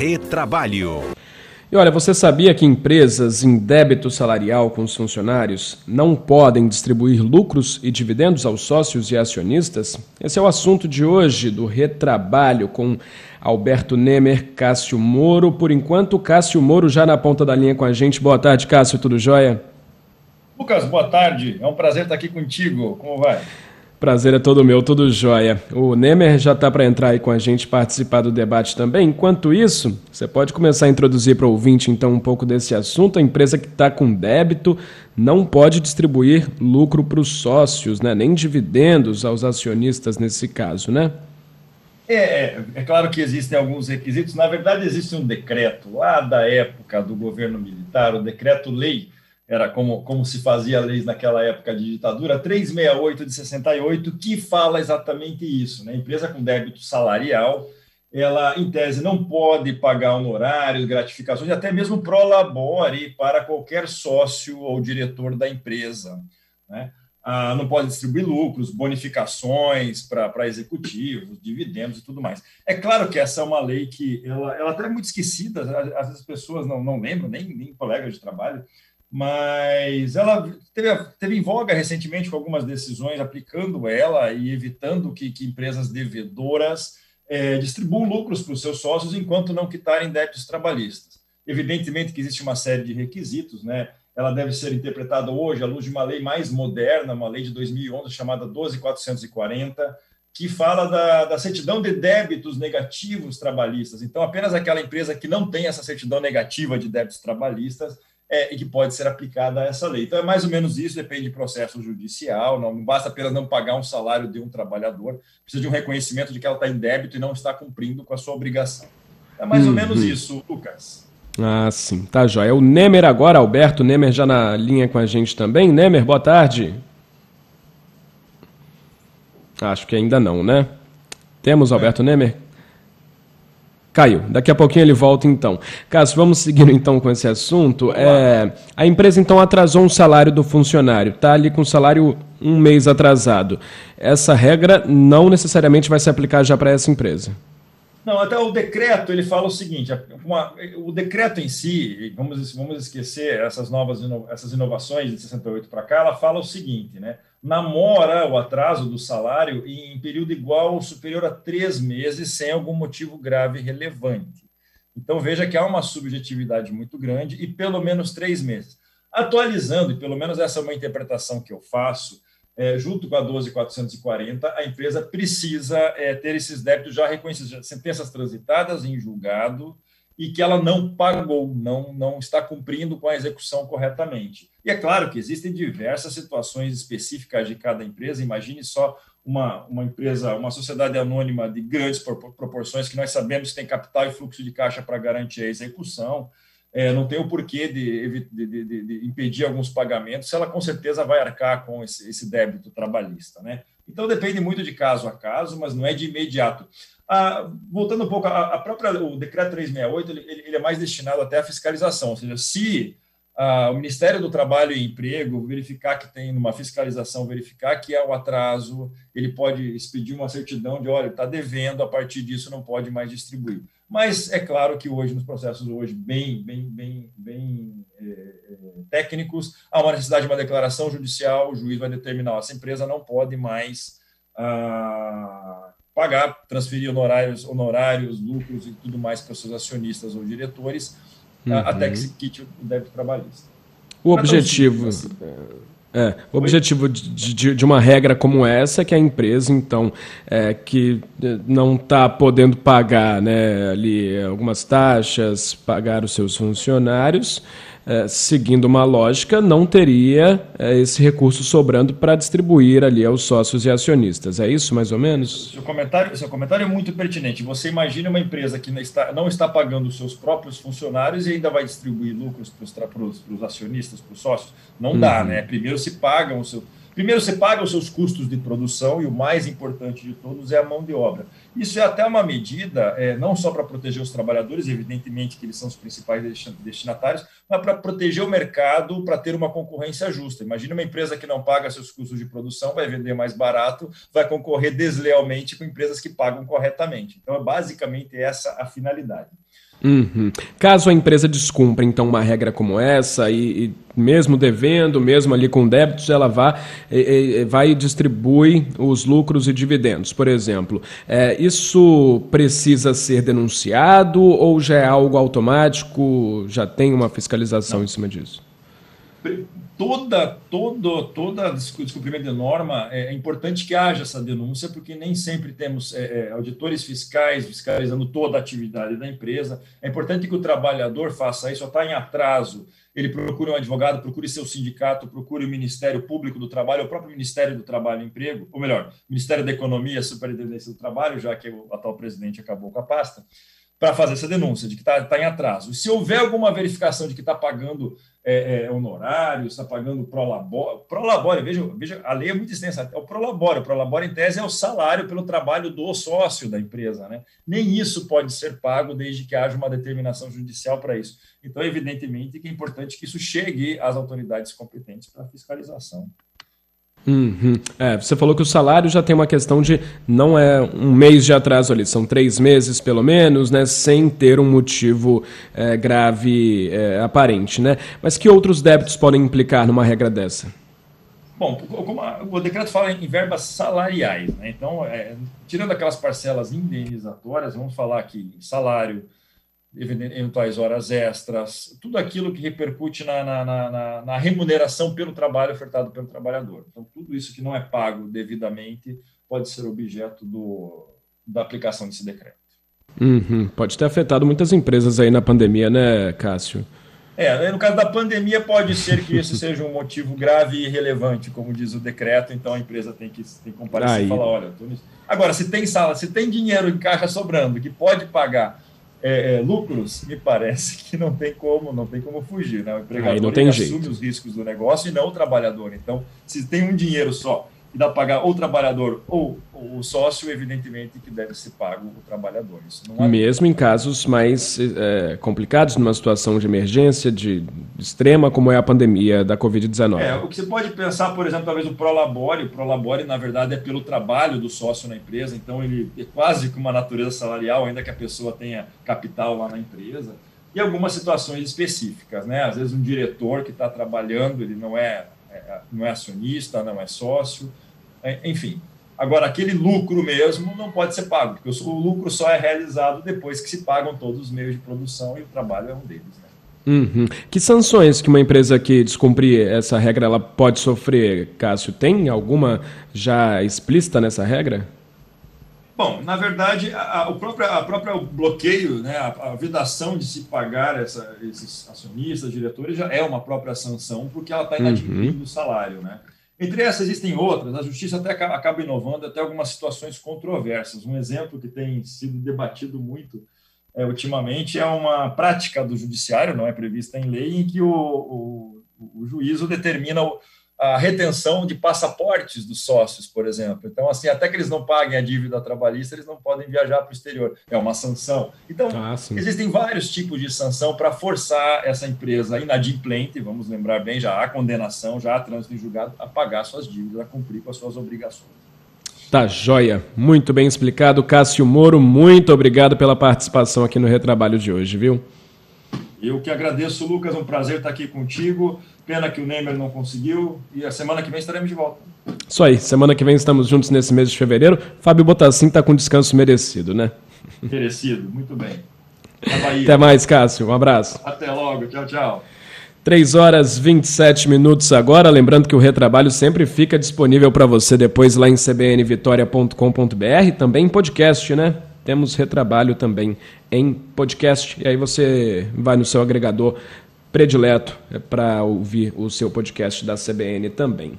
Retrabalho. E olha, você sabia que empresas em débito salarial com os funcionários não podem distribuir lucros e dividendos aos sócios e acionistas? Esse é o assunto de hoje do Retrabalho com Alberto Nemer, Cássio Moro. Por enquanto, Cássio Moro já na ponta da linha com a gente. Boa tarde, Cássio, tudo jóia? Lucas, boa tarde. É um prazer estar aqui contigo. Como vai? Prazer é todo meu, tudo jóia. O Nemer já está para entrar aí com a gente participar do debate também. Enquanto isso, você pode começar a introduzir para o ouvinte então um pouco desse assunto. A empresa que está com débito não pode distribuir lucro para os sócios, né? nem dividendos aos acionistas nesse caso, né? É, é, é, claro que existem alguns requisitos. Na verdade, existe um decreto lá da época do governo militar, o decreto-lei era como, como se fazia leis naquela época de ditadura, 368 de 68, que fala exatamente isso. Né? Empresa com débito salarial, ela, em tese, não pode pagar honorários, gratificações, até mesmo prolabore para qualquer sócio ou diretor da empresa. Né? Ah, não pode distribuir lucros, bonificações para executivos, dividendos e tudo mais. É claro que essa é uma lei que ela, ela até é muito esquecida, às vezes as pessoas não, não lembram, nem, nem colegas de trabalho, mas ela teve, teve em voga recentemente com algumas decisões aplicando ela e evitando que, que empresas devedoras é, distribuam lucros para os seus sócios enquanto não quitarem débitos trabalhistas. Evidentemente que existe uma série de requisitos, né? Ela deve ser interpretada hoje à luz de uma lei mais moderna, uma lei de 2011 chamada 12440, que fala da, da certidão de débitos negativos trabalhistas. Então, apenas aquela empresa que não tem essa certidão negativa de débitos trabalhistas é, e que pode ser aplicada a essa lei. Então, é mais ou menos isso, depende de processo judicial, não, não basta apenas não pagar um salário de um trabalhador, precisa de um reconhecimento de que ela está em débito e não está cumprindo com a sua obrigação. É mais uhum. ou menos isso, Lucas. Ah, sim, tá jóia. O Nemer agora, Alberto Nemer já na linha com a gente também. Nemer, boa tarde. Acho que ainda não, né? Temos Alberto é. Nemer? Caiu. Daqui a pouquinho ele volta então. Cássio, vamos seguindo então com esse assunto. É, a empresa então atrasou um salário do funcionário, está ali com o salário um mês atrasado. Essa regra não necessariamente vai se aplicar já para essa empresa. Não, até o decreto ele fala o seguinte: uma, o decreto em si, vamos, vamos esquecer essas novas essas inovações de 68 para cá, ela fala o seguinte, né? namora o atraso do salário em período igual ou superior a três meses, sem algum motivo grave e relevante. Então, veja que há uma subjetividade muito grande e pelo menos três meses. Atualizando, e pelo menos essa é uma interpretação que eu faço, é, junto com a 12440, a empresa precisa é, ter esses débitos já reconhecidos, sentenças transitadas em julgado, e que ela não pagou, não, não está cumprindo com a execução corretamente. E é claro que existem diversas situações específicas de cada empresa. Imagine só uma, uma empresa, uma sociedade anônima de grandes proporções, que nós sabemos que tem capital e fluxo de caixa para garantir a execução. É, não tem o porquê de, de, de, de, impedir alguns pagamentos, ela com certeza vai arcar com esse, esse débito trabalhista. Né? Então depende muito de caso a caso, mas não é de imediato. Ah, voltando um pouco, a, a, própria, o decreto 368 ele, ele, é mais destinado até à fiscalização, ou seja, se o Ministério do Trabalho e Emprego verificar que tem uma fiscalização, verificar que é um atraso, ele pode expedir uma certidão de, olha, está devendo, a partir disso não pode mais distribuir. Mas é claro que hoje, nos processos hoje bem, bem, bem, bem é, é, técnicos, há uma necessidade de uma declaração judicial, o juiz vai determinar, essa empresa não pode mais ah, pagar, transferir honorários, honorários, lucros e tudo mais para os seus acionistas ou diretores, uhum. até que se quite o débito trabalhista. O objetivo. Assim. É, o objetivo de, de, de, uma regra como essa é que a empresa, então, é, que não está podendo pagar né, ali algumas taxas, pagar os seus funcionários, é, seguindo uma lógica, não teria é, esse recurso sobrando para distribuir ali aos sócios e acionistas. É isso, mais ou menos? Seu comentário, seu comentário é muito pertinente. Você imagina uma empresa que não está, não está pagando os seus próprios funcionários e ainda vai distribuir lucros para os acionistas, para os sócios? Não uhum. dá, né? Primeiro se pagam o seu. Primeiro você paga os seus custos de produção e o mais importante de todos é a mão de obra. Isso é até uma medida, é, não só para proteger os trabalhadores, evidentemente que eles são os principais destinatários, para proteger o mercado, para ter uma concorrência justa. Imagina uma empresa que não paga seus custos de produção, vai vender mais barato, vai concorrer deslealmente com empresas que pagam corretamente. Então, é basicamente essa a finalidade. Uhum. Caso a empresa descumpra, então, uma regra como essa, e, e mesmo devendo, mesmo ali com débitos, ela vá, e, e, vai e distribui os lucros e dividendos, por exemplo. É, isso precisa ser denunciado ou já é algo automático, já tem uma fiscalização Não. em cima disso? toda, todo, toda descumprimento de norma, é, é importante que haja essa denúncia, porque nem sempre temos é, é, auditores fiscais fiscalizando toda a atividade da empresa. É importante que o trabalhador faça isso, está em atraso, ele procure um advogado, procure seu sindicato, procure o Ministério Público do Trabalho, o próprio Ministério do Trabalho e Emprego, ou melhor, Ministério da Economia, Superintendência do Trabalho, já que o atual presidente acabou com a pasta para fazer essa denúncia de que está tá em atraso. Se houver alguma verificação de que está pagando é, é, honorários, está pagando prolabore, prolabore veja, veja, a lei é muito extensa, é o prolabore, o prolabore em tese é o salário pelo trabalho do sócio da empresa, né? Nem isso pode ser pago desde que haja uma determinação judicial para isso. Então, evidentemente que é importante que isso chegue às autoridades competentes para fiscalização. Uhum. É, você falou que o salário já tem uma questão de não é um mês de atraso ali, são três meses pelo menos, né, sem ter um motivo é, grave é, aparente, né? Mas que outros débitos podem implicar numa regra dessa? Bom, como a, o decreto fala em verbas salariais, né? Então, é, tirando aquelas parcelas indenizatórias, vamos falar aqui salário, eventuais horas extras, tudo aquilo que repercute na, na, na, na, remuneração pelo trabalho ofertado pelo trabalhador. Então, tudo isso que não é pago devidamente pode ser objeto do, da aplicação desse decreto. Uhum. Pode ter afetado muitas empresas aí na pandemia, né, Cássio? É, no caso da pandemia, pode ser que isso seja um motivo grave e relevante, como diz o decreto, então a empresa tem que, tem que comparecer aí. e falar: olha, agora, se tem sala, se tem dinheiro em caixa sobrando que pode pagar é, é, lucros, me parece que não tem como, não tem como fugir, né? O empregador assume jeito. os riscos do negócio e não o trabalhador. Então, se tem um dinheiro só e dá para pagar ou o trabalhador ou o sócio, evidentemente que deve ser pago o trabalhador. Mesmo em casos mais é, complicados, numa situação de emergência, de extrema, como é a pandemia da Covid-19. É, o que você pode pensar, por exemplo, talvez o Prolabore. O Prolabore, na verdade, é pelo trabalho do sócio na empresa, então ele é quase que uma natureza salarial, ainda que a pessoa tenha capital lá na empresa. E algumas situações específicas, né? Às vezes um diretor que está trabalhando, ele não é, não é acionista, não é sócio, é, enfim. Agora, aquele lucro mesmo não pode ser pago, porque o lucro só é realizado depois que se pagam todos os meios de produção e o trabalho é um deles. Né? Uhum. Que sanções que uma empresa que descumprir essa regra ela pode sofrer, Cássio? Tem alguma já explícita nessa regra? Bom, na verdade, a, a, o próprio, a próprio bloqueio, né, a, a vedação de se pagar essa, esses acionistas, diretores, já é uma própria sanção, porque ela está inadimplindo uhum. o salário. Né? Entre essas existem outras, a justiça até acaba inovando até algumas situações controversas. Um exemplo que tem sido debatido muito é, ultimamente é uma prática do judiciário, não é prevista em lei, em que o, o, o juízo determina o, a retenção de passaportes dos sócios, por exemplo. Então, assim, até que eles não paguem a dívida trabalhista, eles não podem viajar para o exterior. É uma sanção. Então, ah, existem vários tipos de sanção para forçar essa empresa inadimplente, vamos lembrar bem, já há condenação, já há trânsito em julgado, a pagar suas dívidas, a cumprir com as suas obrigações. Tá joia. Muito bem explicado. Cássio Moro, muito obrigado pela participação aqui no Retrabalho de hoje, viu? Eu que agradeço, Lucas. Um prazer estar aqui contigo. Pena que o Neymar não conseguiu. E a semana que vem estaremos de volta. Isso aí. Semana que vem estamos juntos nesse mês de fevereiro. Fábio Botassin está com descanso merecido, né? Merecido. Muito bem. Até mais, Cássio. Um abraço. Até logo. Tchau, tchau. 3 horas 27 minutos agora. Lembrando que o retrabalho sempre fica disponível para você depois lá em cbnvitoria.com.br, também em podcast, né? Temos retrabalho também em podcast. E aí você vai no seu agregador predileto para ouvir o seu podcast da CBN também.